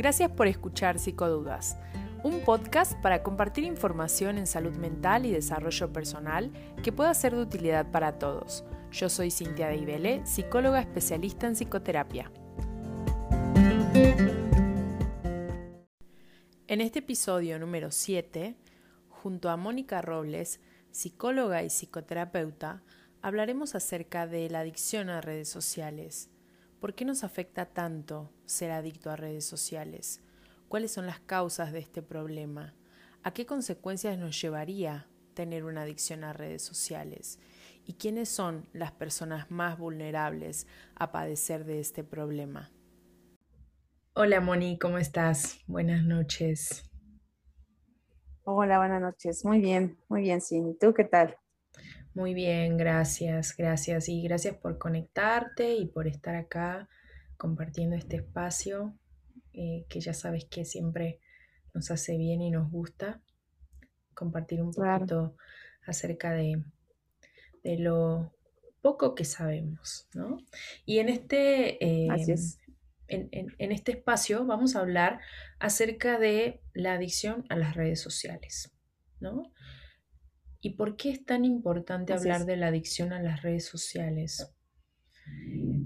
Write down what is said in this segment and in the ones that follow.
Gracias por escuchar Psicodudas, un podcast para compartir información en salud mental y desarrollo personal que pueda ser de utilidad para todos. Yo soy Cintia Deibele, psicóloga especialista en psicoterapia. En este episodio número 7, junto a Mónica Robles, psicóloga y psicoterapeuta, hablaremos acerca de la adicción a redes sociales ¿Por qué nos afecta tanto ser adicto a redes sociales? ¿Cuáles son las causas de este problema? ¿A qué consecuencias nos llevaría tener una adicción a redes sociales? ¿Y quiénes son las personas más vulnerables a padecer de este problema? Hola Moni, ¿cómo estás? Buenas noches. Hola, buenas noches. Muy bien, muy bien, sí. ¿Y tú qué tal? Muy bien, gracias, gracias y gracias por conectarte y por estar acá compartiendo este espacio eh, que ya sabes que siempre nos hace bien y nos gusta compartir un poquito acerca de, de, lo poco que sabemos, ¿no? Y en este, em, en, en este espacio vamos a hablar acerca de la adicción a las redes sociales, ¿no? ¿Y por qué es tan importante hablar de la adicción a las redes sociales?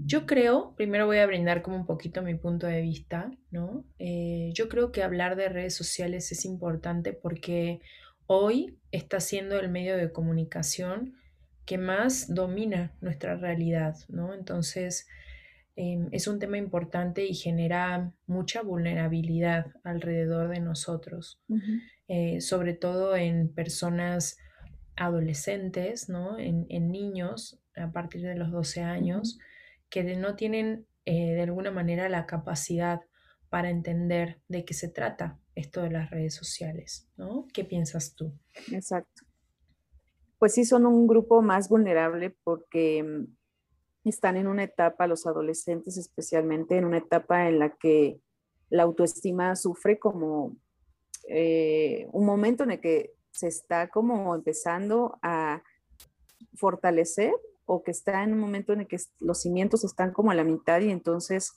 Yo creo, primero voy a brindar como un poquito mi punto de vista, ¿no? Eh, yo creo que hablar de redes sociales es importante porque hoy está siendo el medio de comunicación que más domina nuestra realidad, ¿no? Entonces, em, es un tema importante y genera mucha vulnerabilidad alrededor de nosotros, eh, sobre todo en personas adolescentes, ¿no? En, niños a partir de los 12 años, que no tienen eh, de alguna manera la capacidad para entender de qué se trata esto de las redes sociales, ¿no? ¿Qué piensas tú? Exacto. Pues sí, son un grupo más vulnerable porque mm, están en una etapa, los adolescentes especialmente, en una etapa en la que la autoestima sufre como eh, un momento en el que se está como empezando a fortalecer o que está en un momento en el que los cimientos están como a la mitad y entonces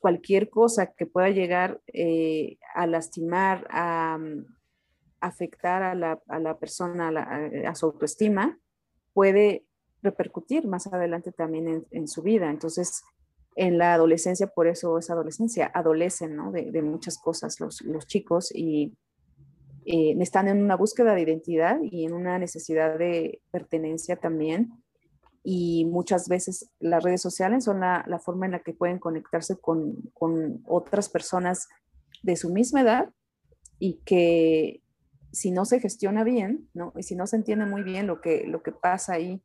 cualquier cosa que pueda llegar eh, a lastimar, a, mm, afectar a la, persona, a, su autoestima, puede repercutir más adelante también en, su vida. Entonces, en la adolescencia, por eso es adolescencia, adolecen ¿no? de, muchas cosas los chicos y eh, están en una búsqueda de identidad y en una necesidad de pertenencia también. Y muchas veces las redes sociales son la, la forma en la que pueden conectarse con, con, otras personas de su misma edad y que si no se gestiona bien, ¿no? Y si no se entiende muy bien lo que, lo que pasa ahí,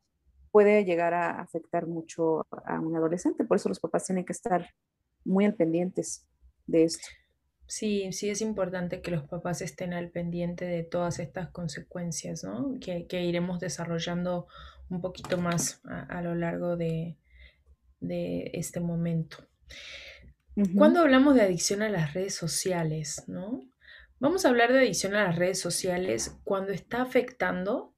puede llegar a afectar mucho a un adolescente. Por eso los papás tienen que estar muy al pendientes de esto. Sí, sí es importante que los papás estén al pendiente de todas estas consecuencias, ¿no? Que, iremos desarrollando un poquito más a, lo largo de, este momento. Cuando hablamos de adicción a las redes sociales, ¿no? Vamos a hablar de adicción a las redes sociales cuando está afectando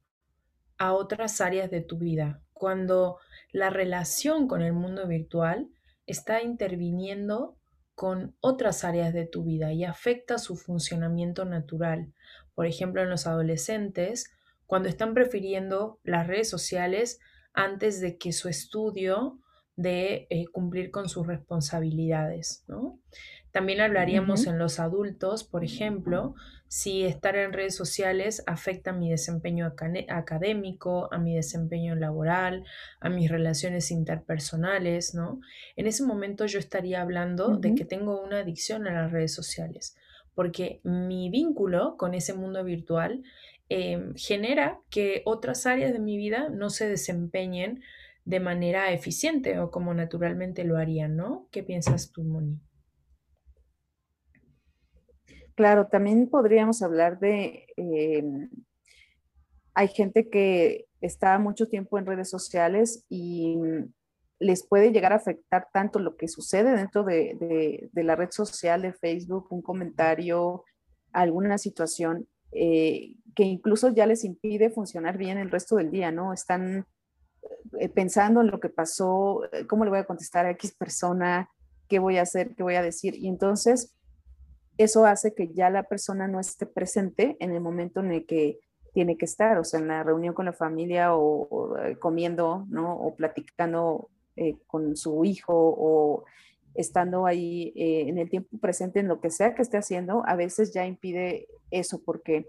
a otras áreas de tu vida, cuando la relación con el mundo virtual está interviniendo con otras áreas de tu vida y afecta su funcionamiento natural. Por ejemplo, en los adolescentes, cuando están prefiriendo las redes sociales antes de que su estudio de eh, cumplir con sus responsabilidades. ¿no? También hablaríamos en los adultos, por ejemplo, si estar en redes sociales afecta a mi desempeño académico, a mi desempeño laboral, a mis relaciones interpersonales, ¿no? En ese momento yo estaría hablando de que tengo una adicción a las redes sociales, porque mi vínculo con ese mundo virtual em, genera que otras áreas de mi vida no se desempeñen de manera eficiente o como naturalmente lo harían, ¿no? ¿Qué piensas tú, Moni? Claro, también podríamos hablar de, em, hay gente que está mucho tiempo en redes sociales y les puede llegar a afectar tanto lo que sucede dentro de, la red social de Facebook, un comentario, alguna situación eh, que incluso ya les impide funcionar bien el resto del día, ¿no? Están eh, pensando en lo que pasó, eh, cómo le voy a contestar a X persona, qué voy a hacer, qué voy a decir. Y entonces eso hace que ya la persona no esté presente en el momento en el que tiene que estar, o sea, en la reunión con la familia o, eh, comiendo, ¿no? O platicando eh, con su hijo o estando ahí eh, en el tiempo presente en lo que sea que esté haciendo, a veces ya impide eso porque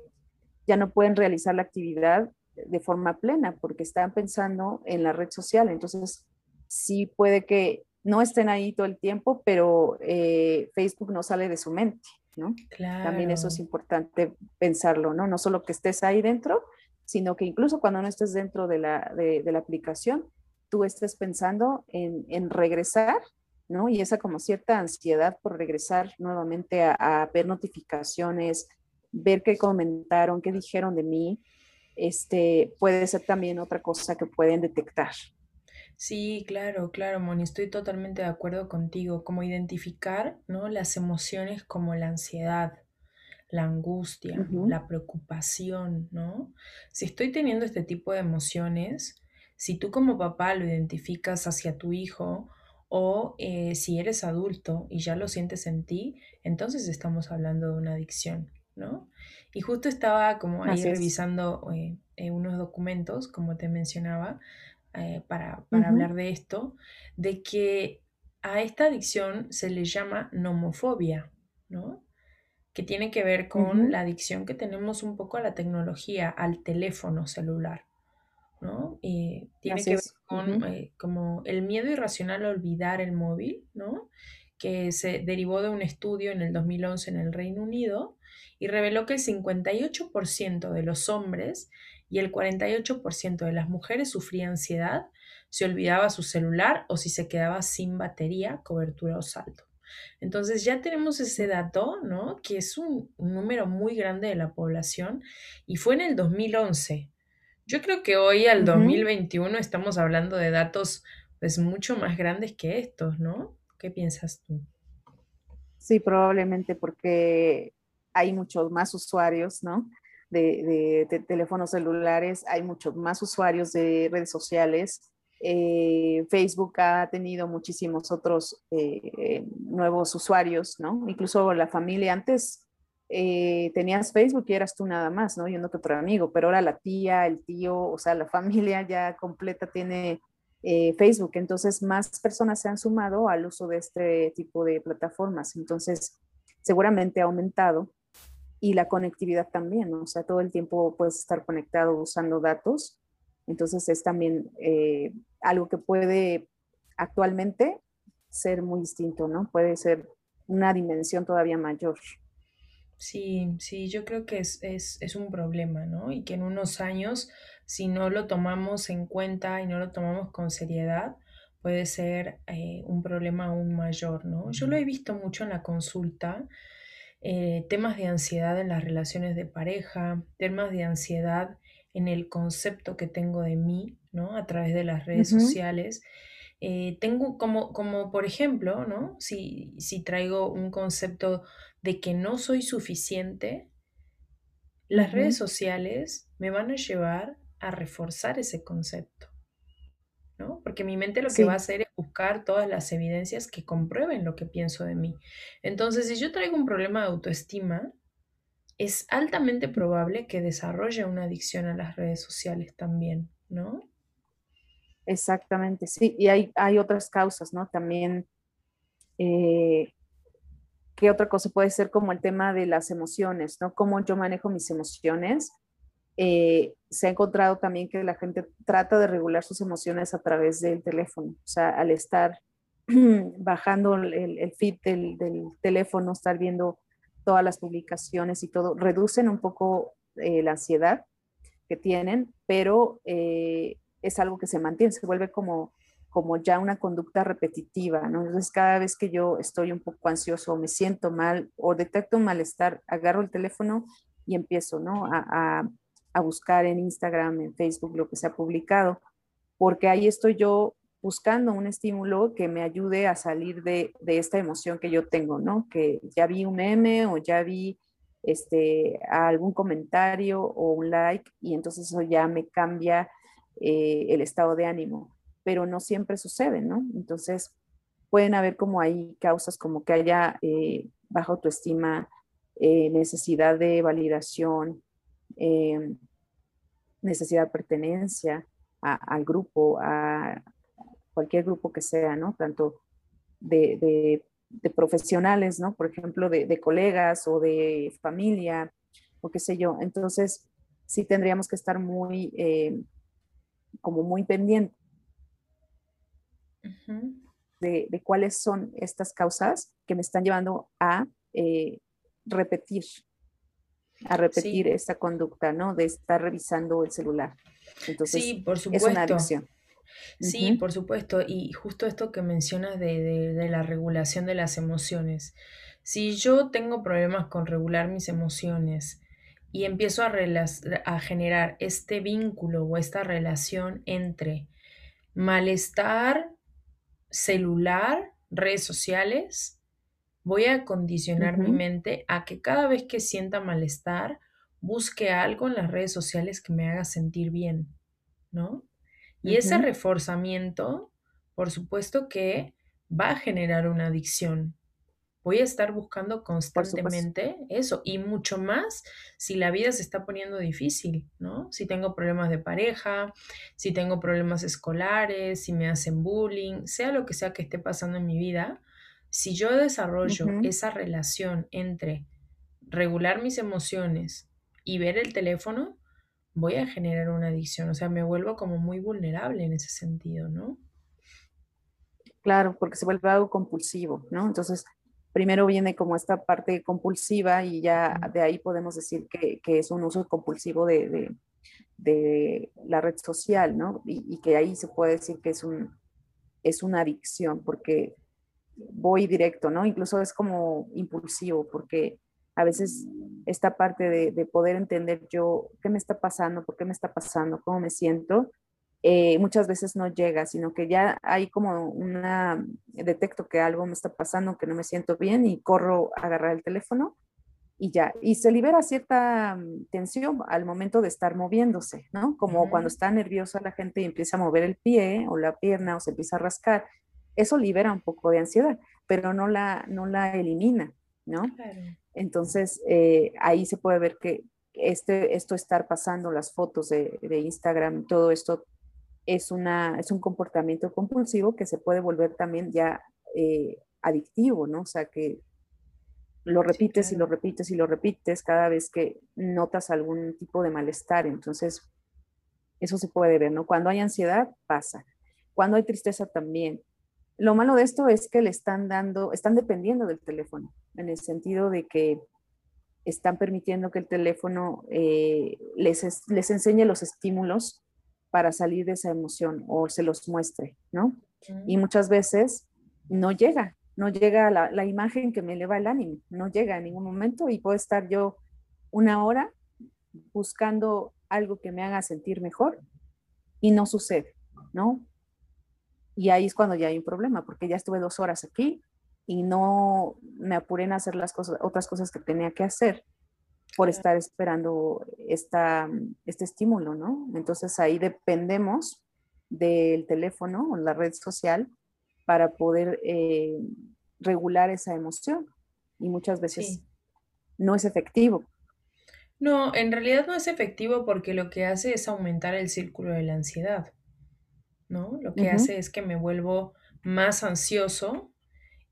ya no pueden realizar la actividad de forma plena porque están pensando en la red social. Entonces, sí puede que no estén ahí todo el tiempo, pero Facebook no sale de su mente. ¿no? También eso es importante pensarlo, ¿no? No solo que estés ahí dentro, sino que incluso cuando no estés dentro de la, de, la aplicación, tú estés pensando en, en, regresar, ¿no? Y esa como cierta ansiedad por regresar nuevamente a, a, ver notificaciones, ver qué comentaron, qué dijeron de mí, este, puede ser también otra cosa que pueden detectar. Sí, claro, claro, Moni, estoy totalmente de acuerdo contigo. Como identificar, ¿no? Las emociones como la ansiedad, la angustia, la preocupación, ¿no? Si estoy teniendo este tipo de emociones, si tú como papá lo identificas hacia tu hijo o eh, si eres adulto y ya lo sientes en ti, entonces estamos hablando de una adicción, ¿no? Y justo estaba como ahí revisando eh, eh, unos documentos, como te mencionaba, eh, para, hablar de esto, de que a esta adicción se le llama nomofobia, ¿no? Que tiene que ver con la adicción que tenemos un poco a la tecnología, al teléfono celular, ¿no? Y tiene que ver con eh, como el miedo irracional a olvidar el móvil, ¿no? Que se derivó de un estudio en el 2011 en el Reino Unido y reveló que el 58% de los hombres y el 48% de las mujeres sufría ansiedad, se olvidaba su celular o si se quedaba sin batería, cobertura o saldo. Entonces ya tenemos ese dato, ¿no? Que es un, número muy grande de la población y fue en el 2011. Yo creo que hoy al 2021 estamos hablando de datos pues mucho más grandes que estos, ¿no? ¿Qué piensas tú? Sí, probablemente porque hay muchos más usuarios, ¿no? De, teléfonos celulares, hay muchos más usuarios de redes sociales. Eh, Facebook ha tenido muchísimos otros eh, nuevos usuarios, ¿no? Incluso la familia antes eh, tenías Facebook y eras tú nada más, ¿no? Yendo que otro amigo, pero ahora la tía, el tío, o sea, la familia ya completa tiene Facebook. Entonces, más personas se han sumado al uso de este tipo de plataformas. Entonces, seguramente ha aumentado y la conectividad también, o sea, todo el tiempo puedes estar conectado usando datos. Entonces es también eh, algo que puede actualmente ser muy distinto, ¿no? Puede ser una dimensión todavía mayor. Sí, sí, yo creo que es, es, un problema, ¿no? Y que en unos años, si no lo tomamos en cuenta y no lo tomamos con seriedad, puede ser eh, un problema aún mayor, ¿no? Yo lo he visto mucho en la consulta eh, temas de ansiedad en las relaciones de pareja, temas de ansiedad en el concepto que tengo de mí, ¿no? A través de las redes sociales. Eh, tengo como, como, por ejemplo, ¿no? Si, si traigo un concepto de que no soy suficiente, las redes sociales me van a llevar a reforzar ese concepto. Porque mi mente lo que va a hacer es todas las evidencias que comprueben lo que pienso de mí. Entonces, si yo traigo un problema de autoestima, es altamente probable que desarrolle una adicción a las redes sociales también, ¿no? Exactamente, sí. Y hay, hay otras causas, ¿no? También, eh, ¿qué otra cosa puede ser como el tema de las emociones, ¿no? Cómo yo manejo mis emociones eh, se ha encontrado también que la gente trata de regular sus emociones a través del teléfono, o sea, al estar bajando el, feed del, teléfono, estar viendo todas las publicaciones y todo, reducen un poco eh, la ansiedad que tienen, pero eh, es algo que se mantiene, se vuelve como, como ya una conducta repetitiva. Entonces, cada vez que yo estoy un poco ansioso o me siento mal o detecto un malestar, agarro el teléfono y empiezo, ¿no? a buscar en Instagram, en Facebook, lo que se ha publicado, porque ahí estoy yo buscando un estímulo que me ayude a salir de, esta emoción que yo tengo, ¿no? Que ya vi un meme o ya vi este, algún comentario o un like y entonces eso ya me cambia eh, el estado de ánimo, pero no siempre sucede, ¿no? Entonces pueden haber como ahí causas como que haya eh, baja autoestima, eh, necesidad de validación, eh, necesidad de pertenencia al grupo, a cualquier grupo que sea, ¿no? Tanto de, profesionales, ¿no? Por ejemplo, de, colegas o de familia, o qué sé yo. Entonces, sí tendríamos que estar muy, eh, como muy pendientes de, cuáles son estas causas que me están llevando a eh, repetir, a repetir esta conducta, ¿no? De estar revisando el celular. Entonces, sí, por supuesto. es una adicción. Sí, por supuesto. Y justo esto que mencionas de, de, la regulación de las emociones. Si yo tengo problemas con regular mis emociones y empiezo a, a generar este vínculo o esta relación entre malestar celular, redes sociales, voy a condicionar mi mente a que cada vez que sienta malestar, busque algo en las redes sociales que me haga sentir bien, ¿no? Y ese reforzamiento, por supuesto que va a generar una adicción, voy a estar buscando constantemente eso y mucho más si la vida se está poniendo difícil, ¿no? Si tengo problemas de pareja, si tengo problemas escolares, si me hacen bullying, sea lo que sea que esté pasando en mi vida, si yo desarrollo esa relación entre regular mis emociones y ver el teléfono, voy a generar una adicción, o sea, me vuelvo como muy vulnerable en ese sentido, ¿no? Claro, porque se vuelve algo compulsivo, ¿no? Entonces, primero viene como esta parte compulsiva y ya de ahí podemos decir que, es un uso compulsivo de, la red social, ¿no? Y, que ahí se puede decir que es, un, es una adicción porque voy directo, ¿no? Incluso es como impulsivo porque a veces esta parte de, poder entender yo qué me está pasando, por qué me está pasando, cómo me siento, eh, muchas veces no llega, sino que ya hay como una, detecto que algo me está pasando, que no me siento bien y corro a agarrar el teléfono y ya. Y se libera cierta mm, tensión al momento de estar moviéndose, ¿no? Como cuando está nerviosa la gente y empieza a mover el pie o la pierna o se empieza a rascar. Eso libera un poco de ansiedad, pero no la, no la elimina, ¿no? Entonces, eh, ahí se puede ver que este, esto estar pasando, las fotos de, de Instagram, todo esto es, una, es un comportamiento compulsivo que se puede volver también ya eh, adictivo, ¿no? O sea, que lo repites y lo repites y lo repites cada vez que notas algún tipo de malestar. Entonces, eso se puede ver, ¿no? Cuando hay ansiedad, pasa. Cuando hay tristeza también. Lo malo de esto es que le están dando, están dependiendo del teléfono, en el sentido de que están permitiendo que el teléfono eh, les, les enseñe los estímulos para salir de esa emoción o se los muestre, ¿no? Y muchas veces no llega, no llega la, la, imagen que me eleva el ánimo, no llega en ningún momento y puedo estar yo una hora buscando algo que me haga sentir mejor y no sucede, ¿no? Y ahí es cuando ya hay un problema, porque ya estuve dos horas aquí y no me apuré en hacer las cosas, otras cosas que tenía que hacer por estar esperando esta, este estímulo, ¿no? Entonces ahí dependemos del teléfono o la red social para poder eh, regular esa emoción y muchas veces no es efectivo. No, en realidad no es efectivo porque lo que hace es aumentar el círculo de la ansiedad, ¿no? Lo que hace es que me vuelvo más ansioso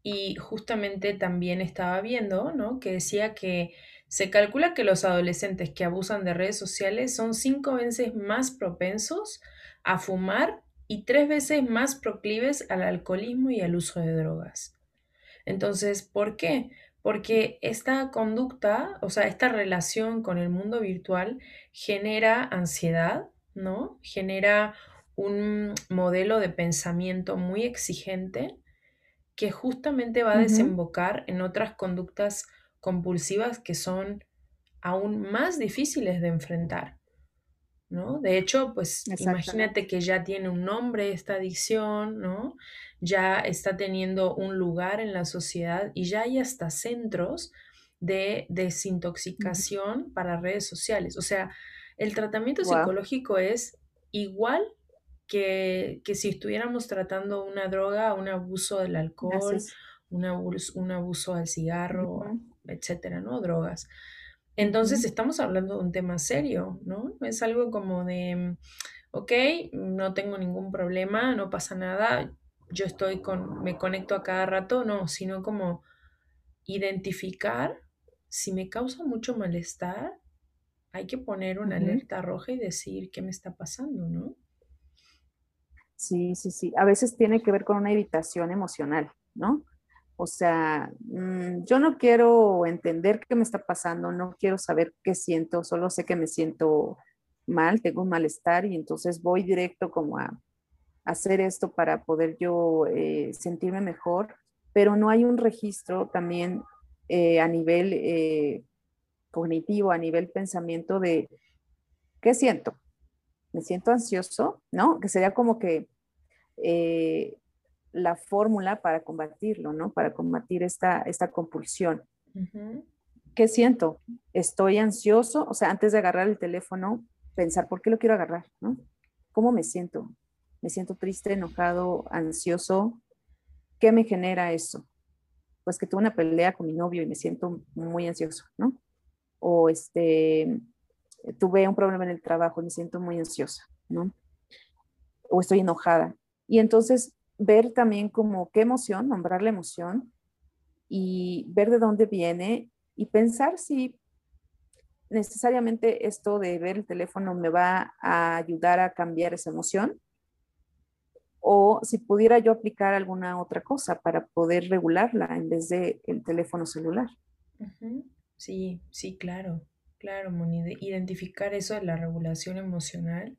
y justamente también estaba viendo, ¿no? Que decía que se calcula que los adolescentes que abusan de redes sociales son cinco veces más propensos a fumar y tres veces más proclives al alcoholismo y al uso de drogas. Entonces, ¿por qué? Porque esta conducta, o sea, esta relación con el mundo virtual genera ansiedad, ¿no? Genera un modelo de pensamiento muy exigente que justamente va a desembocar en otras conductas compulsivas que son aún más difíciles de enfrentar. ¿no? De hecho, pues imagínate que ya tiene un nombre esta adicción, ¿no? Ya está teniendo un lugar en la sociedad y ya hay hasta centros de desintoxicación para redes sociales. O sea, el tratamiento psicológico es igual que, que, si estuviéramos tratando una droga, un abuso del alcohol un abuso, un abuso al cigarro, etcétera, ¿no? Drogas. Entonces estamos hablando de un tema serio, ¿no? Es algo como de, ok, no tengo ningún problema, no pasa nada, yo estoy con, me conecto a cada rato, no, sino como identificar si me causa mucho malestar, hay que poner una alerta roja y decir qué me está pasando, ¿no? Sí, sí, sí. A veces tiene que ver con una evitación emocional, ¿no? O sea, mm, yo no quiero entender qué me está pasando, no quiero saber qué siento, solo sé que me siento mal, tengo un malestar y entonces voy directo como a, hacer esto para poder yo eh, sentirme mejor, pero no hay un registro también eh, a nivel eh, cognitivo, a nivel pensamiento de qué siento. Me siento ansioso, ¿no? Que sería como que la fórmula para combatirlo, ¿no? Para combatir esta, esta compulsión. ¿Qué siento? Estoy ansioso, o sea, antes de agarrar el teléfono, pensar, ¿por qué lo quiero agarrar? ¿no? ¿Cómo me siento? ¿Me siento triste, enojado, ansioso? ¿Qué me genera eso? Pues que tuve una pelea con mi novio y me siento muy ansioso, ¿no? O este, tuve un problema en el trabajo me siento muy ansiosa, ¿no? O estoy enojada. Y entonces ver también como qué emoción, nombrar la emoción y ver de dónde viene y pensar si necesariamente esto de ver el teléfono me va a ayudar a cambiar esa emoción o si pudiera yo aplicar alguna otra cosa para poder regularla en vez de el teléfono celular. Sí, sí, claro, claro, Moni, identificar eso de la regulación emocional.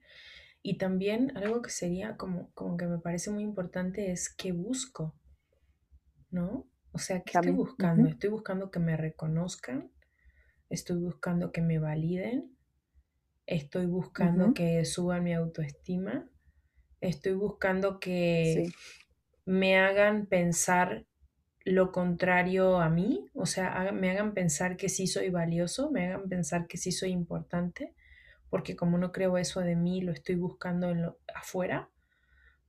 Y también algo que sería como, como que me parece muy importante es qué busco, ¿no? O sea, ¿qué estoy buscando? Estoy buscando que me reconozcan, estoy buscando que me validen, estoy buscando que suban mi autoestima, estoy buscando que me hagan pensar lo contrario a mí, o sea, me hagan pensar que sí soy valioso, me hagan pensar que sí soy importante porque como no creo eso de mí, lo estoy buscando en lo, afuera,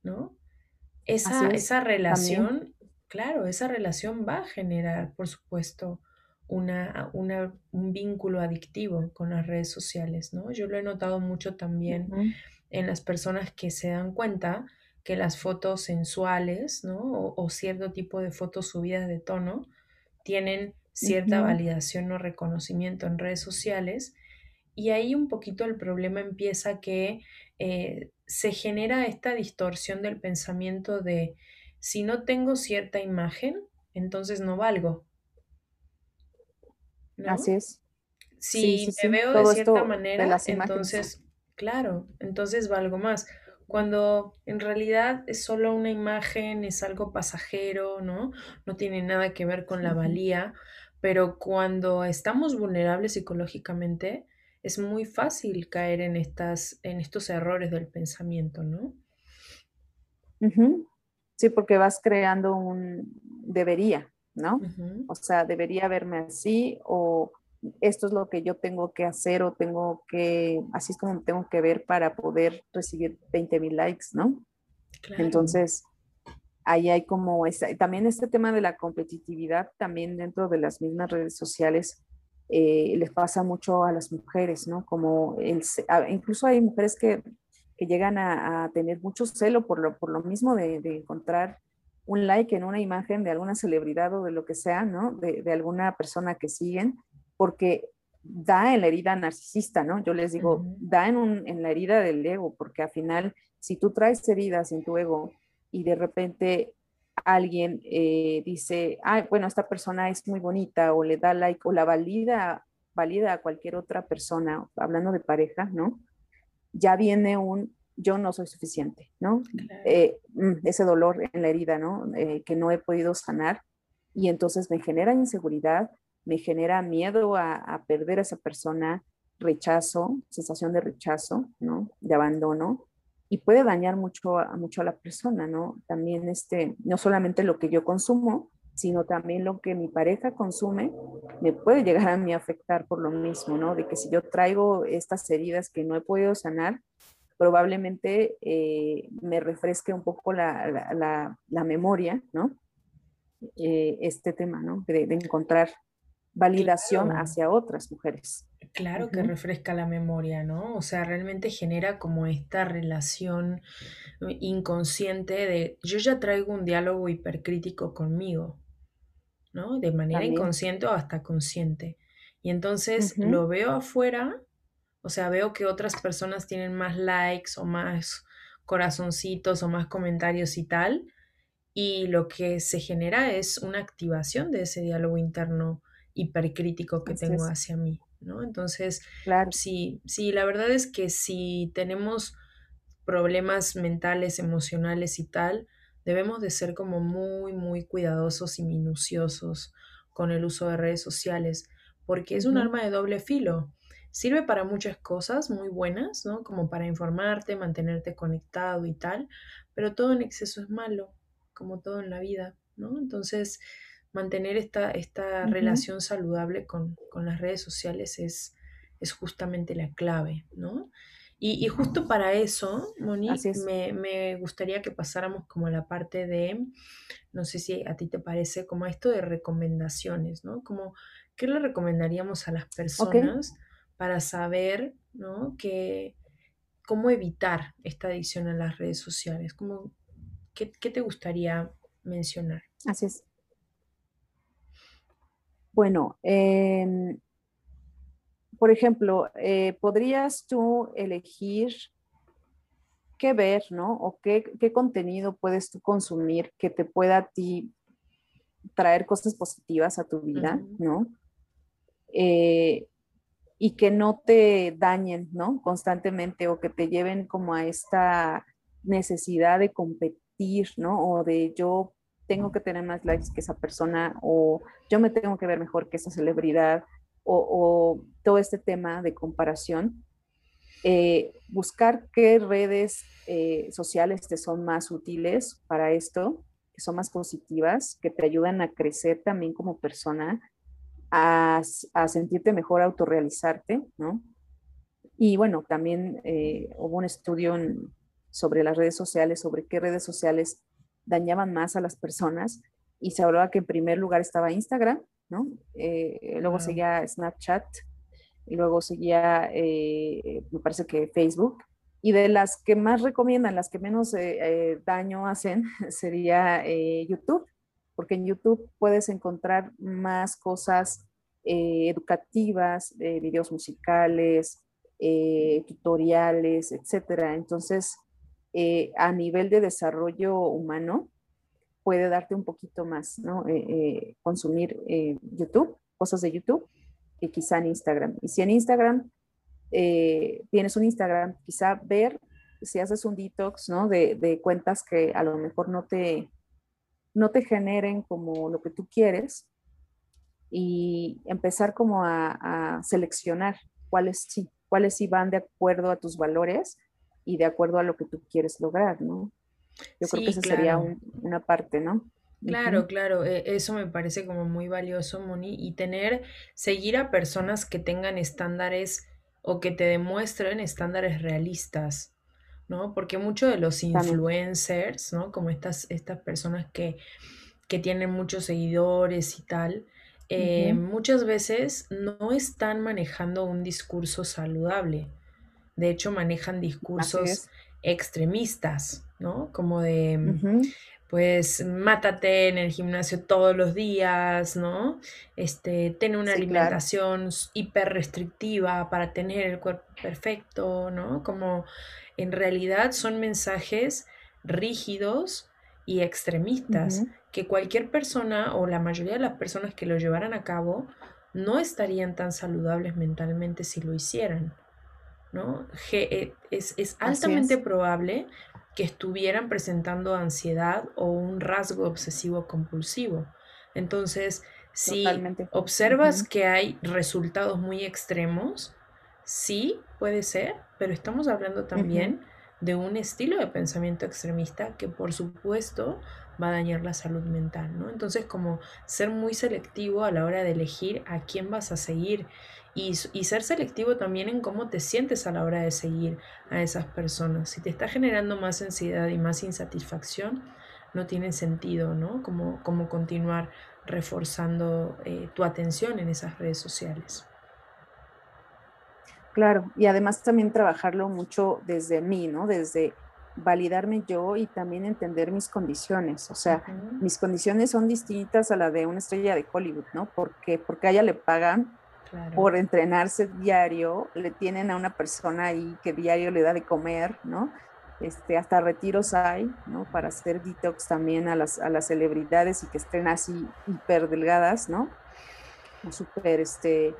¿no? Esa, esa relación, claro, esa relación va a generar, por supuesto, una, un vínculo adictivo con las redes sociales, ¿no? Yo lo he notado mucho también en las personas que se dan cuenta que las fotos sensuales, ¿no? O, cierto tipo de fotos subidas de tono tienen cierta validación o reconocimiento en redes sociales y ahí un poquito el problema empieza que eh, se genera esta distorsión del pensamiento de si no tengo cierta imagen, entonces no valgo. Así es. Si me veo de cierta manera, entonces, claro, entonces valgo más. Cuando en realidad es solo una imagen, es algo pasajero, ¿no? No tiene nada que ver con la valía, pero cuando estamos vulnerables psicológicamente, es muy fácil caer en, estas, en estos errores del pensamiento, ¿no? Sí, porque vas creando un debería, ¿no? O sea, debería verme así o esto es lo que yo tengo que hacer o tengo que, así es como tengo que ver para poder recibir 20 mil likes, ¿no? Entonces, ahí hay como, también este tema de la competitividad, también dentro de las mismas redes sociales, eh, les pasa mucho a las mujeres, ¿no? Como el, incluso hay mujeres que, que llegan a, tener mucho celo por lo, por lo mismo de, de, encontrar un like en una imagen de alguna celebridad o de lo que sea, ¿no? De, de, alguna persona que siguen, porque da en la herida narcisista, ¿no? Yo les digo, da en, un, en la herida del ego, porque al final, si tú traes heridas en tu ego y de repente alguien eh, dice, ah, bueno, esta persona es muy bonita o le da like o la valida, valida a cualquier otra persona, hablando de pareja, ¿no? Ya viene un yo no soy suficiente, ¿no? Eh, mm, ese dolor en la herida, ¿no? Eh, que no he podido sanar y entonces me genera inseguridad, me genera miedo a, perder a esa persona, rechazo, sensación de rechazo, ¿no? De abandono y puede dañar mucho a, mucho a la persona, ¿no? También este, no solamente lo que yo consumo, sino también lo que mi pareja consume, me puede llegar a mí afectar por lo mismo, ¿no? De que si yo traigo estas heridas que no he podido sanar, probablemente eh, me refresque un poco la, la, memoria, ¿no? eh, este tema, ¿no? De, encontrar validación hacia otras mujeres. Claro que refresca la memoria, ¿no? O sea, realmente genera como esta relación inconsciente de yo ya traigo un diálogo hipercrítico conmigo, ¿no? De manera inconsciente o hasta consciente. Y entonces lo veo afuera, o sea, veo que otras personas tienen más likes o más corazoncitos o más comentarios y tal, y lo que se genera es una activación de ese diálogo interno hipercrítico que tengo hacia mí. ¿no? Entonces, sí, sí, la verdad es que si tenemos problemas mentales, emocionales y tal, debemos de ser como muy, muy cuidadosos y minuciosos con el uso de redes sociales, porque es un arma de doble filo. Sirve para muchas cosas muy buenas, ¿no? Como para informarte, mantenerte conectado y tal, pero todo en exceso es malo, como todo en la vida, ¿no? Entonces, mantener esta, esta relación saludable con, las redes sociales es, es, justamente la clave, ¿no? Y, justo para eso, Moni, me, me, gustaría que pasáramos como a la parte de, no sé si a ti te parece, como esto de recomendaciones, ¿no? Como, ¿qué le recomendaríamos a las personas para saber, ¿no? Que, cómo evitar esta adicción a las redes sociales? Como, ¿qué, ¿Qué te gustaría mencionar? Así es. Bueno, em, por ejemplo, eh, podrías tú elegir qué ver, ¿no? O qué, contenido puedes tú consumir que te pueda a ti traer cosas positivas a tu vida, ¿no? Eh, y que no te dañen, ¿no? Constantemente o que te lleven como a esta necesidad de competir, ¿no? O de yo tengo que tener más likes que esa persona o yo me tengo que ver mejor que esa celebridad o, todo este tema de comparación. Eh, buscar qué redes eh, sociales te son más útiles para esto, que son más positivas, que te ayudan a crecer también como persona, a, sentirte mejor, a autorrealizarte, ¿no? Y bueno, también eh, hubo un estudio sobre las redes sociales, sobre qué redes sociales dañaban más a las personas y se hablaba que en primer lugar estaba Instagram, ¿no? Eh, luego seguía Snapchat y luego seguía, eh, me parece que Facebook. Y de las que más recomiendan, las que menos eh, daño hacen, sería YouTube, porque en YouTube puedes encontrar más cosas educativas, videos musicales, tutoriales, etcétera. Entonces, eh, a nivel de desarrollo humano puede darte un poquito más, ¿no? Eh, eh, consumir YouTube, cosas de YouTube, que quizá en Instagram. Y si en Instagram tienes un Instagram, quizá ver si haces un detox, ¿no? De, cuentas que a lo mejor no te, no te generen como lo que tú quieres y empezar como a, a seleccionar cuáles sí, cuáles sí van de acuerdo a tus valores y de acuerdo a lo que tú quieres lograr, ¿no? Yo creo que esa sería una parte, ¿no? Claro, claro, e, eso me parece como muy valioso, Moni, y tener, seguir a personas que tengan estándares o que te demuestren estándares realistas, ¿no? Porque muchos de los influencers, ¿no? Como estas, estas personas que, que tienen muchos seguidores y tal, eh, muchas veces no están manejando un discurso saludable. De hecho, manejan discursos extremistas, ¿no? Como de, pues, mátate en el gimnasio todos los días, ¿no? Este, ten una alimentación hiper restrictiva para tener el cuerpo perfecto, ¿no? Como en realidad son mensajes rígidos y extremistas que cualquier persona o la mayoría de las personas que lo llevaran a cabo no estarían tan saludables mentalmente si lo hicieran. ¿No? Eh, es, altamente probable que estuvieran presentando ansiedad o un rasgo obsesivo compulsivo. Entonces, si observas que hay resultados muy extremos, sí puede ser, pero estamos hablando también de un estilo de pensamiento extremista que por supuesto va a dañar la salud mental, ¿no? Entonces, como ser muy selectivo a la hora de elegir a quién vas a seguir y, ser selectivo también en cómo te sientes a la hora de seguir a esas personas. Si te está generando más ansiedad y más insatisfacción, no tiene sentido, ¿no? Como, como continuar reforzando eh, tu atención en esas redes sociales. Claro, y además también trabajarlo mucho desde mí, ¿no? Desde validarme yo y también entender mis condiciones. O sea, mis condiciones son distintas a las de una estrella de Hollywood, ¿no? Porque, porque a ella le pagan por entrenarse diario, le tienen a una persona ahí que diario le da de comer, ¿no? Este, hasta retiros hay, ¿no? Para hacer detox también a las, a las celebridades y que estén así hiper delgadas, ¿no? O súper este,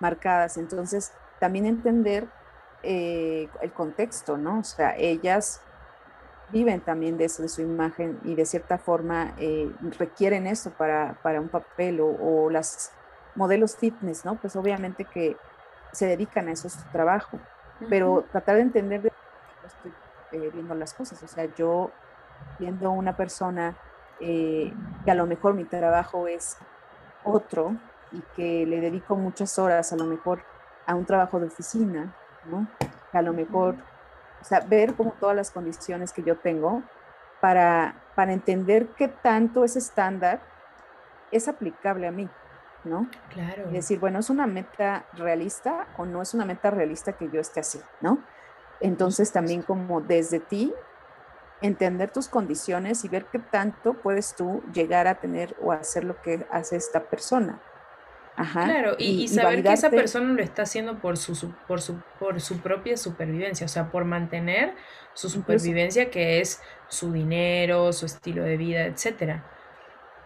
marcadas. Entonces, también entender eh, el contexto, ¿no? O sea, ellas viven también de eso, de su imagen y de cierta forma eh, requieren eso para, para un papel o, las modelos fitness, ¿no? Pues obviamente que se dedican a eso, es su trabajo, pero tratar de entender de estoy eh, viendo las cosas, o sea, yo viendo una persona eh, que a lo mejor mi trabajo es otro y que le dedico muchas horas a lo mejor a un trabajo de oficina, ¿no? Que a lo mejor o sea, ver como todas las condiciones que yo tengo para, para entender qué tanto ese estándar es aplicable a mí, ¿no? Claro. Y decir, bueno, ¿es una meta realista o no es una meta realista que yo esté así, ¿no? Entonces también como desde ti entender tus condiciones y ver qué tanto puedes tú llegar a tener o hacer lo que hace esta persona. Claro, y, saber que esa persona lo está haciendo por su, por, su, por su propia supervivencia, o sea, por mantener su supervivencia, que es su dinero, su estilo de vida, etcétera.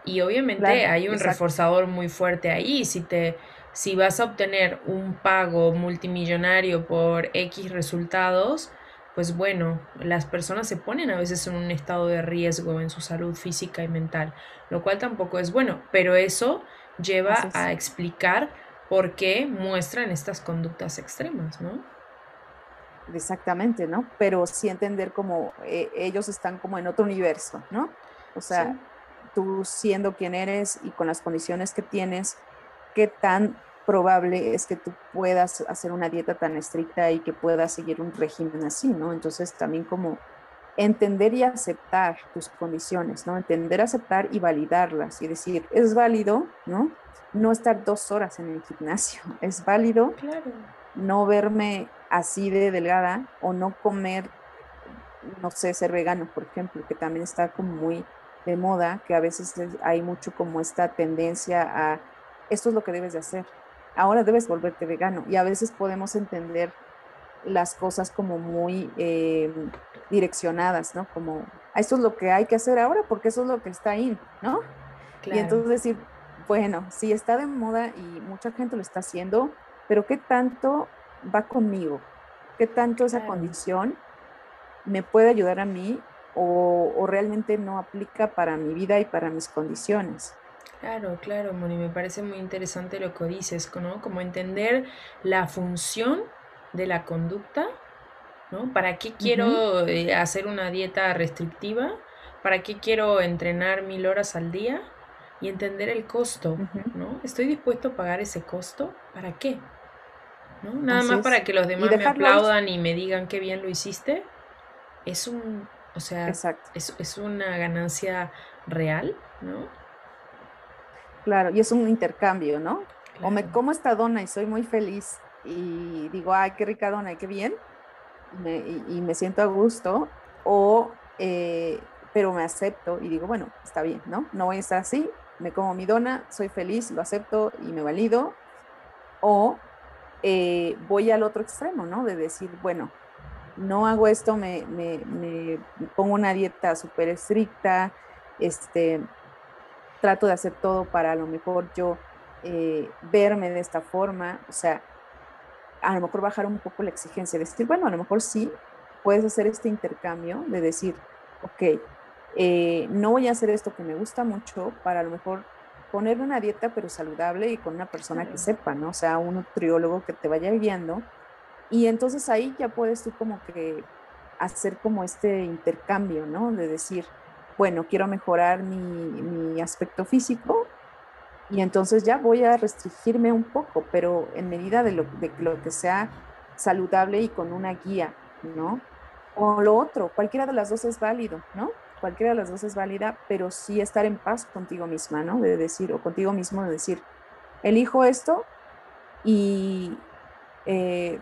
Y obviamente hay un reforzador muy fuerte ahí. Si te, si vas a obtener un pago multimillonario por X resultados, pues bueno, las personas se ponen a veces en un estado de riesgo en su salud física y mental, lo cual tampoco es bueno, pero eso lleva a explicar por qué muestran estas conductas extremas, ¿no? Exactamente, ¿no? Pero sí entender como eh, ellos están como en otro universo, ¿no? O sea, tú siendo quien eres y con las condiciones que tienes, qué tan probable es que tú puedas hacer una dieta tan estricta y que puedas seguir un régimen así, ¿no? Entonces también como entender y aceptar tus condiciones, ¿no? Entender, aceptar y validarlas y decir, es válido, ¿no? No estar dos horas en el gimnasio, es válido no verme así de delgada o no comer, no sé, ser vegano, por ejemplo, que también está como muy de moda, que a veces hay mucho como esta tendencia a, esto es lo que debes de hacer, ahora debes volverte vegano y a veces podemos entender las cosas como muy eh, direccionadas, ¿no? Como, esto es lo que hay que hacer ahora porque eso es lo que está ahí, ¿no? Y entonces decir, bueno, sí está de moda y mucha gente lo está haciendo, pero ¿qué tanto va conmigo? ¿Qué tanto esa condición me puede ayudar a mí o, o, realmente no aplica para mi vida y para mis condiciones? Claro, claro, Moni, me parece muy interesante lo que dices, ¿no? Como entender la función de la conducta, ¿no? ¿Para qué quiero eh, hacer una dieta restrictiva? ¿Para qué quiero entrenar mil horas al día? Y entender el costo, ¿no? ¿Estoy dispuesto a pagar ese costo? ¿Para qué? ¿No? Nada más para que los demás me aplaudan y me digan qué bien lo hiciste. Es un, o sea, es, es, una ganancia real, ¿no? Claro, y es un intercambio, ¿no? O me como esta dona y soy muy feliz y digo, ay, qué rica dona, qué bien, y me, siento a gusto, o, eh, pero me acepto y digo, bueno, está bien, ¿no? No voy a estar así, me como mi dona, soy feliz, lo acepto y me valido, o eh, voy al otro extremo, ¿no? De decir, bueno, no hago esto, me, me pongo una dieta súper estricta, este, trato de hacer todo para a lo mejor yo eh, verme de esta forma, o sea, a lo mejor bajar un poco la exigencia, decir, bueno, a lo mejor sí puedes hacer este intercambio de decir, ok, eh, no voy a hacer esto que me gusta mucho para a lo mejor poner una dieta pero saludable y con una persona que sepa, ¿no? O sea, un nutriólogo que te vaya guiando. Y entonces ahí ya puedes tú como que hacer como este intercambio, ¿no? De decir, bueno, quiero mejorar mi, mi aspecto físico, y entonces ya voy a restringirme un poco, pero en medida de lo, de lo que sea saludable y con una guía, ¿no? O lo otro, cualquiera de las dos es válido, ¿no? cualquiera de las dos es válida, pero sí estar en paz contigo misma, ¿no? De decir, o contigo mismo, de decir, elijo esto y eh,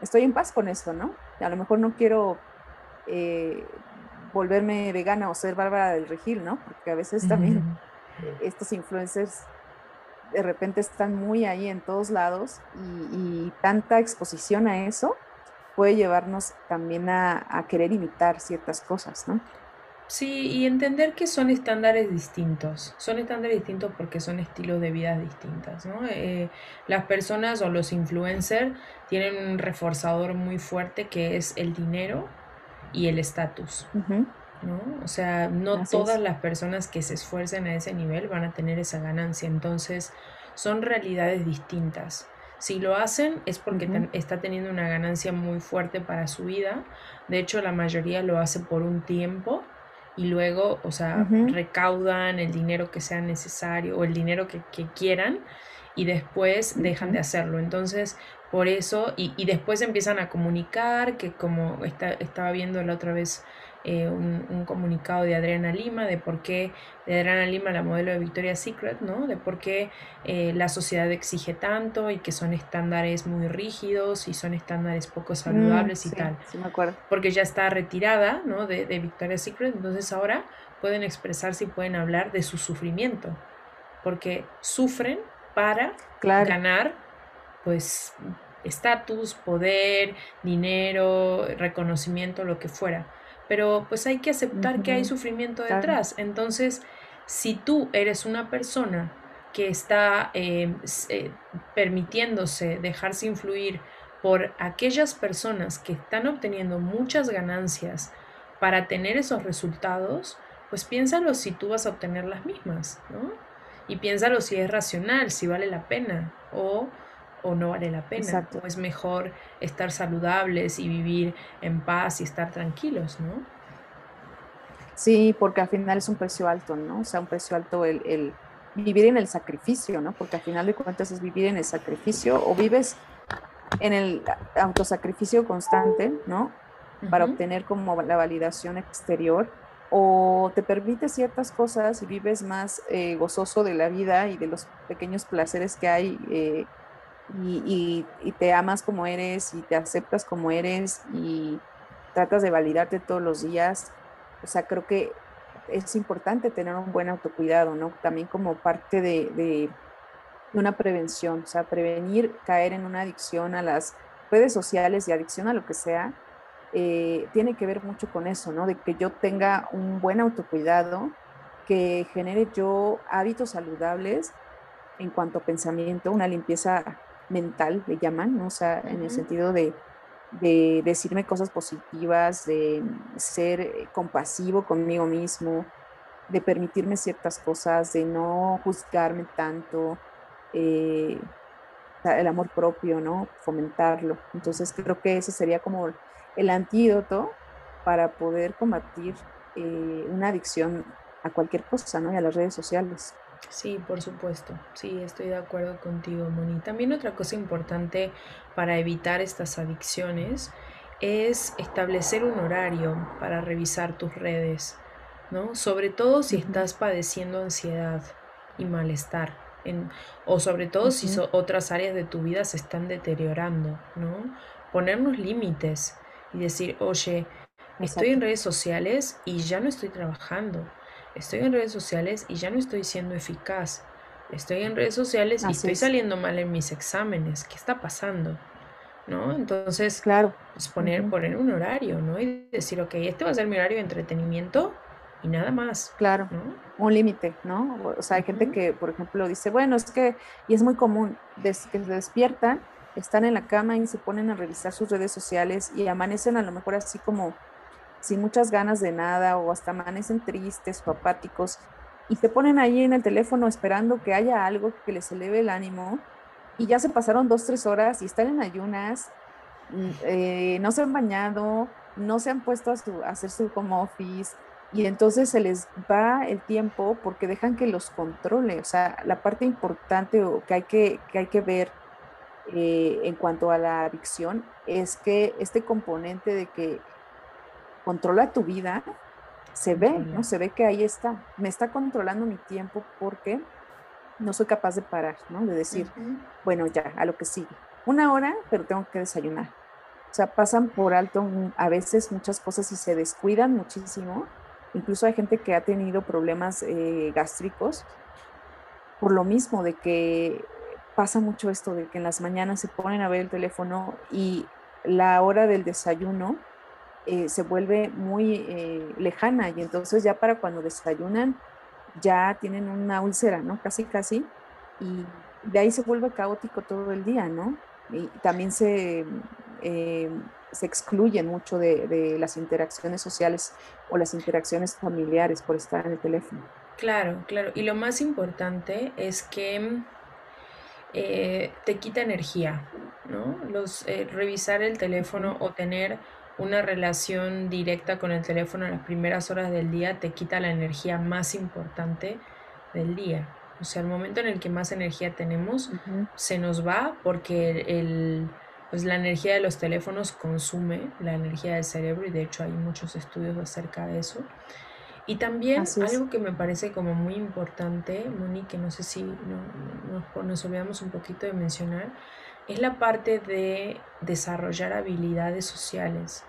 estoy en paz con esto, ¿no? A lo mejor no quiero eh, volverme vegana o ser Bárbara del Regil, ¿no? Porque a veces también estos influencers de repente están muy ahí en todos lados y, tanta exposición a eso puede llevarnos también a, querer imitar ciertas cosas, ¿no? Sí, y entender que son estándares distintos. Son estándares distintos porque son estilos de vida distintas, ¿no? Eh, las personas o los influencers tienen un reforzador muy fuerte que es el dinero y el estatus. ¿no? O sea, no todas las personas que se esfuercen a ese nivel van a tener esa ganancia. Entonces, son realidades distintas. Si lo hacen es porque está teniendo una ganancia muy fuerte para su vida. De hecho, la mayoría lo hace por un tiempo y luego, o sea, recaudan el dinero que sea necesario o el dinero que, quieran y después dejan de hacerlo. Entonces, por eso, y, y, después empiezan a comunicar, que como estaba viendo la otra vez eh, un, comunicado de Adriana Lima, de por qué, de Adriana Lima, la modelo de Victoria's Secret, ¿no? De por qué eh, la sociedad exige tanto y que son estándares muy rígidos y son estándares poco mm, saludables y tal. Sí, me acuerdo. Porque ya está retirada, ¿no? De, de Victoria's Secret, entonces ahora pueden expresarse y pueden hablar de su sufrimiento, porque sufren para ganar, pues, estatus, poder, dinero, reconocimiento, lo que fuera pero pues hay que aceptar que hay sufrimiento detrás. Entonces, si tú eres una persona que está em, eh, permitiéndose dejarse influir por aquellas personas que están obteniendo muchas ganancias para tener esos resultados, pues piénsalo si tú vas a obtener las mismas, ¿no? Y piénsalo si es racional, si vale la pena o, o no vale la pena. O es mejor estar saludables y vivir en paz y estar tranquilos, ¿no? Sí, porque al final es un precio alto, ¿no? O sea, un precio alto el, vivir en el sacrificio, ¿no? Porque al final de cuentas es vivir en el sacrificio o vives en el autosacrificio constante, ¿no? Para obtener como la validación exterior o te permite ciertas cosas y vives más eh, gozoso de la vida y de los pequeños placeres que hay eh, y, te amas como eres y te aceptas como eres y tratas de validarte todos los días. O sea, creo que es importante tener un buen autocuidado, ¿no? También como parte de, de una prevención, o sea, prevenir caer en una adicción a las redes sociales y adicción a lo que sea, eh, tiene que ver mucho con eso, ¿no? De que yo tenga un buen autocuidado, que genere yo hábitos saludables en cuanto a pensamiento, una limpieza mental, le llaman, ¿no? O sea, en el sentido de, de, decirme cosas positivas, de ser eh, compasivo conmigo mismo, de permitirme ciertas cosas, de no juzgarme tanto, eh, el amor propio, ¿no? Fomentarlo. Entonces creo que ese sería como el antídoto para poder combatir eh, una adicción a cualquier cosa, ¿no? Y a las redes sociales. Sí, por supuesto. Sí, estoy de acuerdo contigo, Moni. También otra cosa importante para evitar estas adicciones es establecer un horario para revisar tus redes, ¿no? Sobre todo si estás padeciendo ansiedad y malestar, en, o sobre todo si otras áreas de tu vida se están deteriorando, ¿no? Ponernos límites y decir, oye, estoy en redes sociales y ya no estoy trabajando estoy en redes sociales y ya no estoy siendo eficaz. Estoy en redes sociales y estoy saliendo mal en mis exámenes. ¿Qué está pasando? ¿No? Entonces, claro. Pues poner, poner un horario, ¿no? Y decir, ok, este va a ser mi horario de entretenimiento y nada más. Claro, un límite, ¿no? O sea, hay gente que, por ejemplo, dice, bueno, es que, y es muy común, desde que se despiertan, están en la cama y se ponen a revisar sus redes sociales y amanecen a lo mejor así como sin muchas ganas de nada o hasta amanecen tristes o apáticos y se ponen ahí en el teléfono esperando que haya algo que les eleve el ánimo y ya se pasaron dos, tres horas y están en ayunas, mm, eh, no se han bañado, no se han puesto a, hacer su home office y entonces se les va el tiempo porque dejan que los controle. O sea, la parte importante que hay que, que, hay que ver eh, en cuanto a la adicción es que este componente de que controla tu vida, se ve, ¿no? Se ve que ahí está. Me está controlando mi tiempo porque no soy capaz de parar, ¿no? De decir, bueno, ya, a lo que sigue. Una hora, pero tengo que desayunar. O sea, pasan por alto a veces muchas cosas y se descuidan muchísimo. Incluso hay gente que ha tenido problemas eh, gástricos por lo mismo de que pasa mucho esto de que en las mañanas se ponen a ver el teléfono y la hora del desayuno eh, se vuelve muy eh, lejana y entonces ya para cuando desayunan ya tienen una úlcera, ¿no? Casi, casi. Y de ahí se vuelve caótico todo el día, ¿no? Y también se, eh, se excluyen mucho de, las interacciones sociales o las interacciones familiares por estar en el teléfono. Claro, claro. Y lo más importante es que te quita energía, ¿no? Los, revisar el teléfono o tener una relación directa con el teléfono en las primeras horas del día te quita la energía más importante del día. O sea, el momento en el que más energía tenemos se nos va porque el, pues la energía de los teléfonos consume la energía del cerebro y de hecho hay muchos estudios acerca de eso. Y también algo que me parece como muy importante, Moni, que no sé si no, nos olvidamos un poquito de mencionar, es la parte de desarrollar habilidades sociales.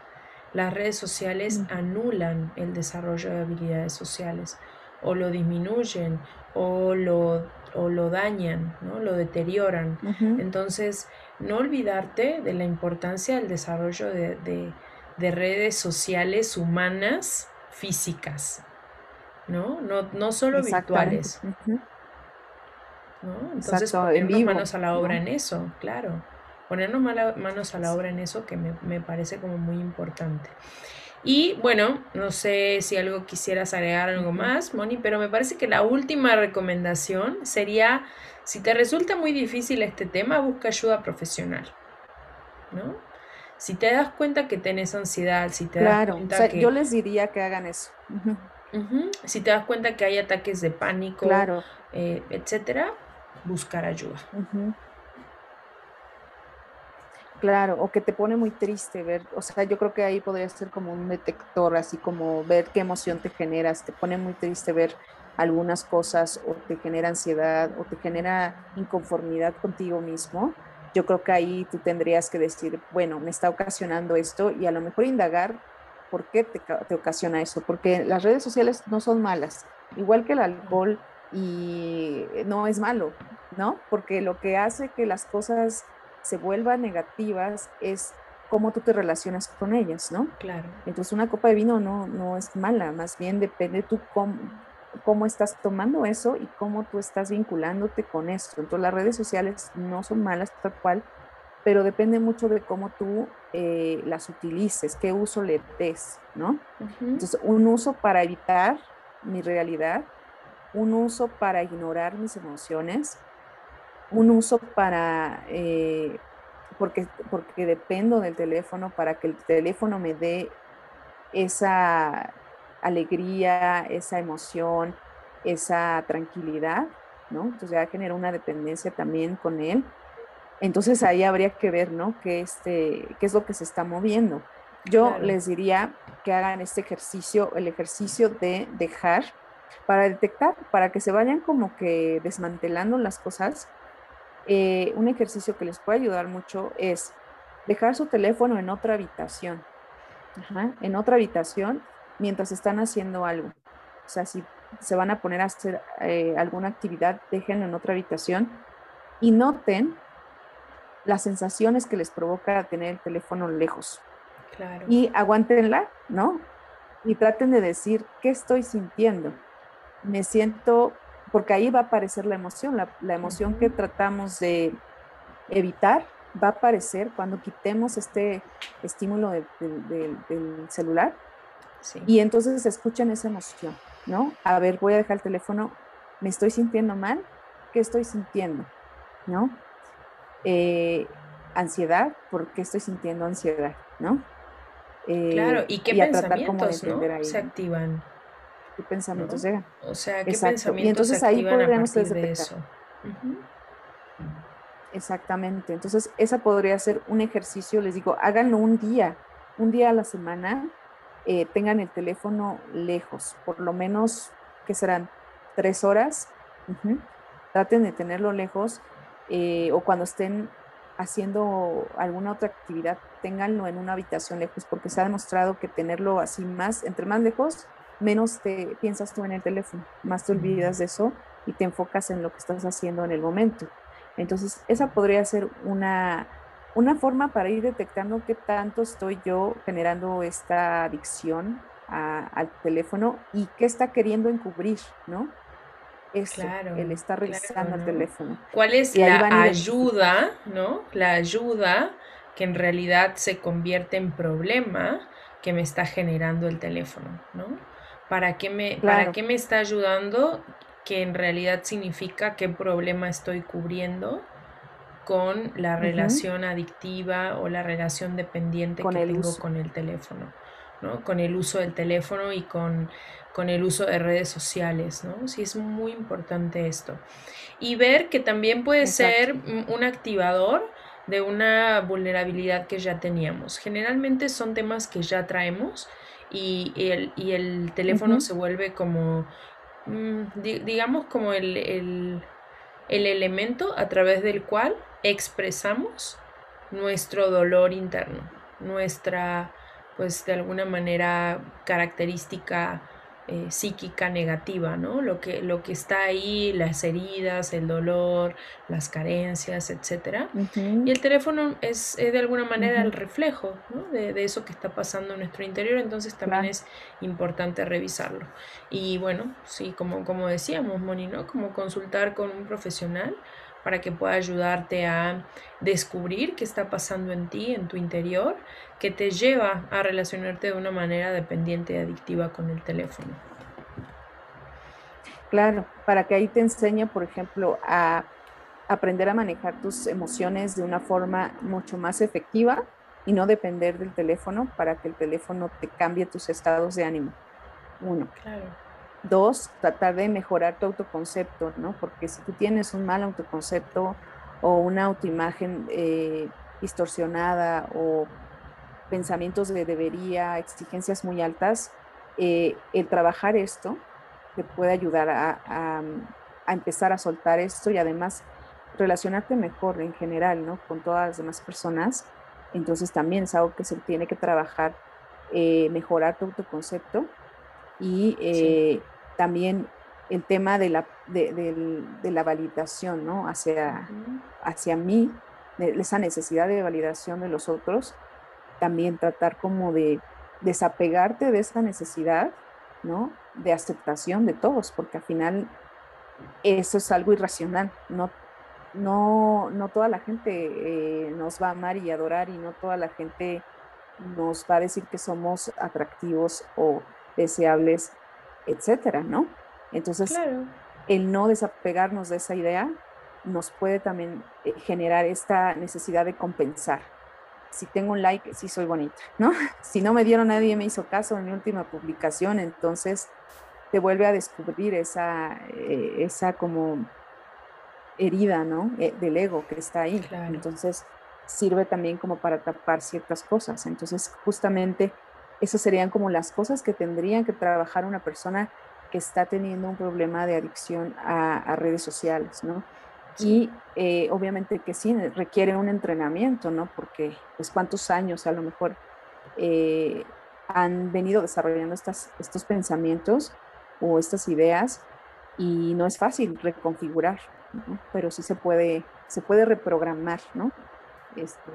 Las redes sociales anulan el desarrollo de habilidades sociales o lo disminuyen o lo, o lo dañan, ¿no? lo deterioran. Entonces, no olvidarte de la importancia del desarrollo de, de redes sociales humanas físicas, ¿no? No, no solo virtuales. ¿No? Entonces, ponernos manos a la obra en eso, claro. Ponernos manos a la obra en eso que me, parece como muy importante. Y bueno, no sé si algo quisieras agregar algo más, Moni, pero me parece que la última recomendación sería, si te resulta muy difícil este tema, busca ayuda profesional, ¿no? Si te das cuenta que tienes ansiedad, si te das cuenta o sea, yo les diría que hagan eso. Si te das cuenta que hay ataques de pánico, claro. Eh, etcétera, buscar ayuda. Claro, o que te pone muy triste ver, o sea, yo creo que ahí podría ser como un detector, así como ver qué emoción te generas, te pone muy triste ver algunas cosas o te genera ansiedad o te genera inconformidad contigo mismo. Yo creo que ahí tú tendrías que decir, bueno, me está ocasionando esto y a lo mejor indagar ¿Por qué te, ocasiona eso? Porque las redes sociales no son malas, igual que el alcohol y no es malo, ¿no? Porque lo que hace que las cosas se vuelvan negativas es cómo tú te relacionas con ellas, ¿no? Claro. Entonces una copa de vino no, no es mala, más bien depende tú cómo, cómo estás tomando eso y cómo tú estás vinculándote con eso. Entonces las redes sociales no son malas tal cual, pero depende mucho de cómo tú eh, las utilices, qué uso le des, ¿no? Entonces, un uso para evitar mi realidad, un uso para ignorar mis emociones, un uso para, eh, porque, porque dependo del teléfono, para que el teléfono me dé esa alegría, esa emoción, esa tranquilidad, ¿no? Entonces ya genera una dependencia también con él. Entonces ahí habría que ver, ¿no? ¿Qué, este, qué es lo que se está moviendo? Yo les diría que hagan este ejercicio, el ejercicio de dejar para detectar, para que se vayan como que desmantelando las cosas. Eh, un ejercicio que les puede ayudar mucho es dejar su teléfono en otra habitación, en otra habitación mientras están haciendo algo. O sea, si se van a poner a hacer eh, alguna actividad, déjenlo en otra habitación y noten las sensaciones que les provoca tener el teléfono lejos. Claro. Y aguántenla, ¿no? Y traten de decir, ¿qué estoy sintiendo? Me siento, porque ahí va a aparecer la emoción, la, emoción que tratamos de evitar va a aparecer cuando quitemos este estímulo del celular. Sí. Y entonces escuchen esa emoción, ¿no? A ver, voy a dejar el teléfono, me estoy sintiendo mal, ¿qué estoy sintiendo? ¿No? Eh, ansiedad, ¿por qué estoy sintiendo ansiedad? ¿no? Eh, claro, ¿y qué pensamientos se activan? ¿Qué pensamientos llegan? O sea, ¿qué pensamientos y entonces ahí podríamos de eso? Exactamente. Entonces, esa podría ser un ejercicio, les digo, háganlo un día, un día a la semana, eh, tengan el teléfono lejos, por lo menos, que serán? Tres horas. Traten de tenerlo lejos eh, o cuando estén haciendo alguna otra actividad, ténganlo en una habitación lejos, porque se ha demostrado que tenerlo así más, entre más lejos, menos te piensas tú en el teléfono, más te olvidas de eso y te enfocas en lo que estás haciendo en el momento. Entonces, esa podría ser una, una forma para ir detectando qué tanto estoy yo generando esta adicción al teléfono y qué está queriendo encubrir, ¿no? Eso, claro, el estar revisando el teléfono. ¿Cuál es la ayuda, no? La ayuda que en realidad se convierte en problema que me está generando el teléfono, ¿no? ¿Para qué me, ¿para qué me está ayudando? Que en realidad significa qué problema estoy cubriendo con la relación adictiva o la relación dependiente que tengo con el teléfono, ¿no? Con el uso del teléfono y con con el uso de redes sociales, ¿no? Sí, es muy importante esto. Y ver que también puede ser un activador de una vulnerabilidad que ya teníamos. Generalmente son temas que ya traemos y el, y el teléfono se vuelve como, mm, digamos, como el, el, el elemento a través del cual expresamos nuestro dolor interno, nuestra, pues de alguna manera, característica eh, psíquica negativa, ¿no? Lo que, lo que está ahí, las heridas, el dolor, las carencias, etc. Y el teléfono es, de alguna manera el reflejo de, eso que está pasando en nuestro interior, entonces también es importante revisarlo. Y bueno, sí, como, como decíamos, Moni, ¿no? Como consultar con un profesional para que pueda ayudarte a descubrir qué está pasando en ti, en tu interior, que te lleva a relacionarte de una manera dependiente y adictiva con el teléfono. Claro, para que ahí te enseñe, por ejemplo, a aprender a manejar tus emociones de una forma mucho más efectiva y no depender del teléfono para que el teléfono te cambie tus estados de ánimo. Uno. Claro. Dos, tratar de mejorar tu autoconcepto, ¿no? Porque si tú tienes un mal autoconcepto o una autoimagen eh, distorsionada o pensamientos de debería, exigencias muy altas, eh, el trabajar esto te puede ayudar a, empezar a soltar esto y además relacionarte mejor en general, ¿no? Con todas las demás personas. Entonces también es algo que se tiene que trabajar, eh, mejorar tu autoconcepto y eh, también el tema de la, de, la validación, ¿no? Hacia, hacia mí, esa necesidad de validación de los otros, también tratar como de desapegarte de esa necesidad, ¿no? De aceptación de todos, porque al final eso es algo irracional, no, no, no toda la gente eh, nos va a amar y adorar y no toda la gente nos va a decir que somos atractivos o deseables, etcétera, ¿no? Entonces, el no desapegarnos de esa idea nos puede también eh, generar esta necesidad de compensar. Si tengo un like, sí soy bonita, ¿no? Si no me dieron, nadie me hizo caso en mi última publicación, entonces te vuelve a descubrir esa, eh, esa como herida, ¿no? Eh, del ego que está ahí. Entonces, sirve también como para tapar ciertas cosas. Entonces, justamente esas serían como las cosas que tendrían que trabajar una persona que está teniendo un problema de adicción a, redes sociales, ¿no? Y eh, obviamente que sí, requiere un entrenamiento, ¿no? Porque pues cuántos años a lo mejor eh, han venido desarrollando estas, estos pensamientos o estas ideas y no es fácil reconfigurar, ¿no? pero sí se puede, se puede reprogramar, ¿no? Este,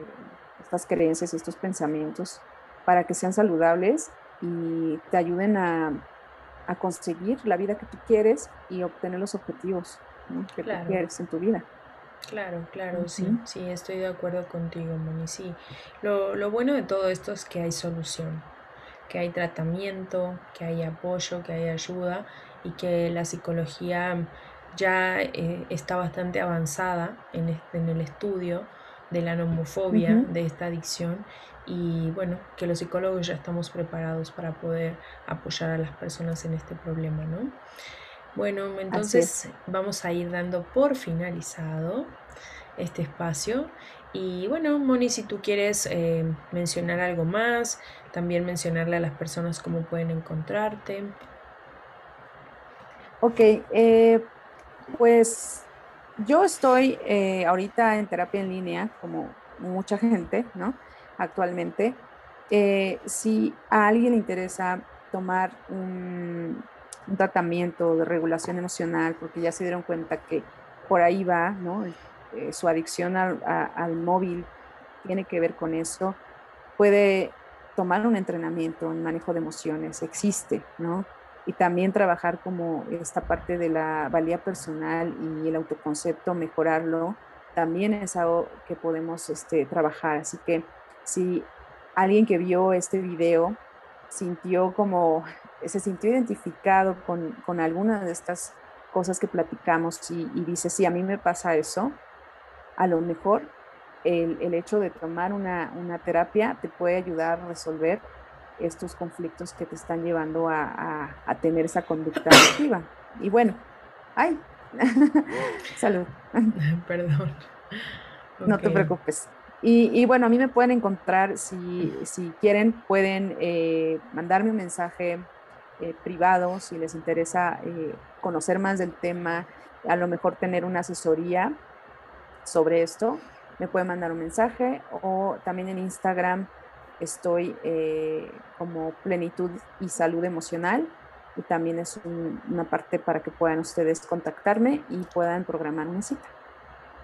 estas creencias estos pensamientos para que sean saludables y te ayuden a, conseguir la vida que tú quieres y obtener los objetivos que tú quieres en tu vida. Claro, claro, sí, sí, estoy de acuerdo contigo, Moni. Sí, lo, lo, bueno de todo esto es que hay solución, que hay tratamiento, que hay apoyo, que hay ayuda y que la psicología ya eh, está bastante avanzada en, en el estudio de la nomofobia, de esta adicción y bueno, que los psicólogos ya estamos preparados para poder apoyar a las personas en este problema, ¿no? Bueno, entonces vamos a ir dando por finalizado este espacio. Y bueno, Moni, si tú quieres eh, mencionar algo más, también mencionarle a las personas cómo pueden encontrarte. Ok, eh, pues yo estoy eh, ahorita en terapia en línea, como mucha gente, ¿no? Actualmente. si a alguien le interesa tomar un, tratamiento de regulación emocional, porque ya se dieron cuenta que por ahí va, ¿no? Eh, su adicción al, móvil tiene que ver con eso, puede tomar un entrenamiento en manejo de emociones, existe, ¿no? Y también trabajar como esta parte de la valía personal y el autoconcepto, mejorarlo, también es algo que podemos este, trabajar. Así que si alguien que vio este video sintió como, se sintió identificado con, con alguna de estas cosas que platicamos y, y dice, sí, a mí me pasa eso, a lo mejor el, hecho de tomar una, terapia te puede ayudar a resolver estos conflictos que te están llevando a, tener esa conducta activa. Y bueno, ay, salud. Perdón. No te preocupes. Y, bueno, a mí me pueden encontrar, si, quieren, pueden eh, mandarme un mensaje eh, privado si les interesa eh, conocer más del tema, a lo mejor tener una asesoría sobre esto, me pueden mandar un mensaje o también en Instagram estoy eh, como plenitud y salud emocional y también es una parte para que puedan ustedes contactarme y puedan programar una cita.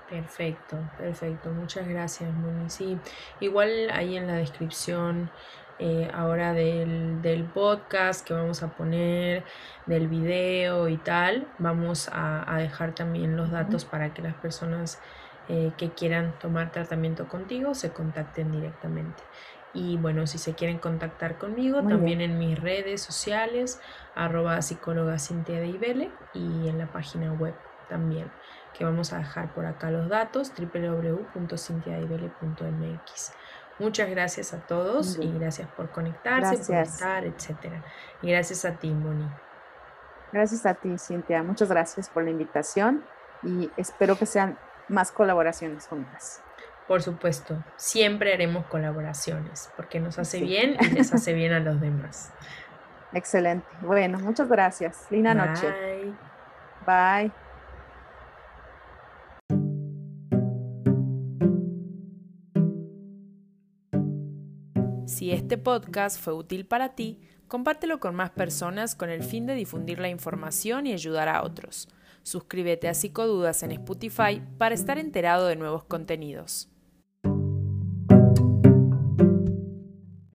Perfecto, perfecto. Muchas gracias, Moni. Sí, igual ahí en la descripción eh, ahora del, del, podcast que vamos a poner, del video y tal, vamos a, a dejar también los datos para que las personas eh, que quieran tomar tratamiento contigo se contacten directamente. Y bueno, si se quieren contactar conmigo, también en mis redes sociales, arroba psicóloga Cintia de Ibele y en la página web también, que vamos a dejar por acá los datos, www.cintiadeibele.mx. Muchas gracias a todos y gracias por conectarse, por estar, etc. Y gracias a ti, Moni. Gracias a ti, Cintia. Muchas gracias por la invitación y espero que sean más colaboraciones juntas. Por supuesto, siempre haremos colaboraciones porque nos hace bien y les hace bien a los demás. Excelente. Bueno, muchas gracias. Linda noche. Bye. Este podcast fue útil para ti, compártelo con más personas con el fin de difundir la información y ayudar a otros. Suscríbete a Psicodudas en Spotify para estar enterado de nuevos contenidos.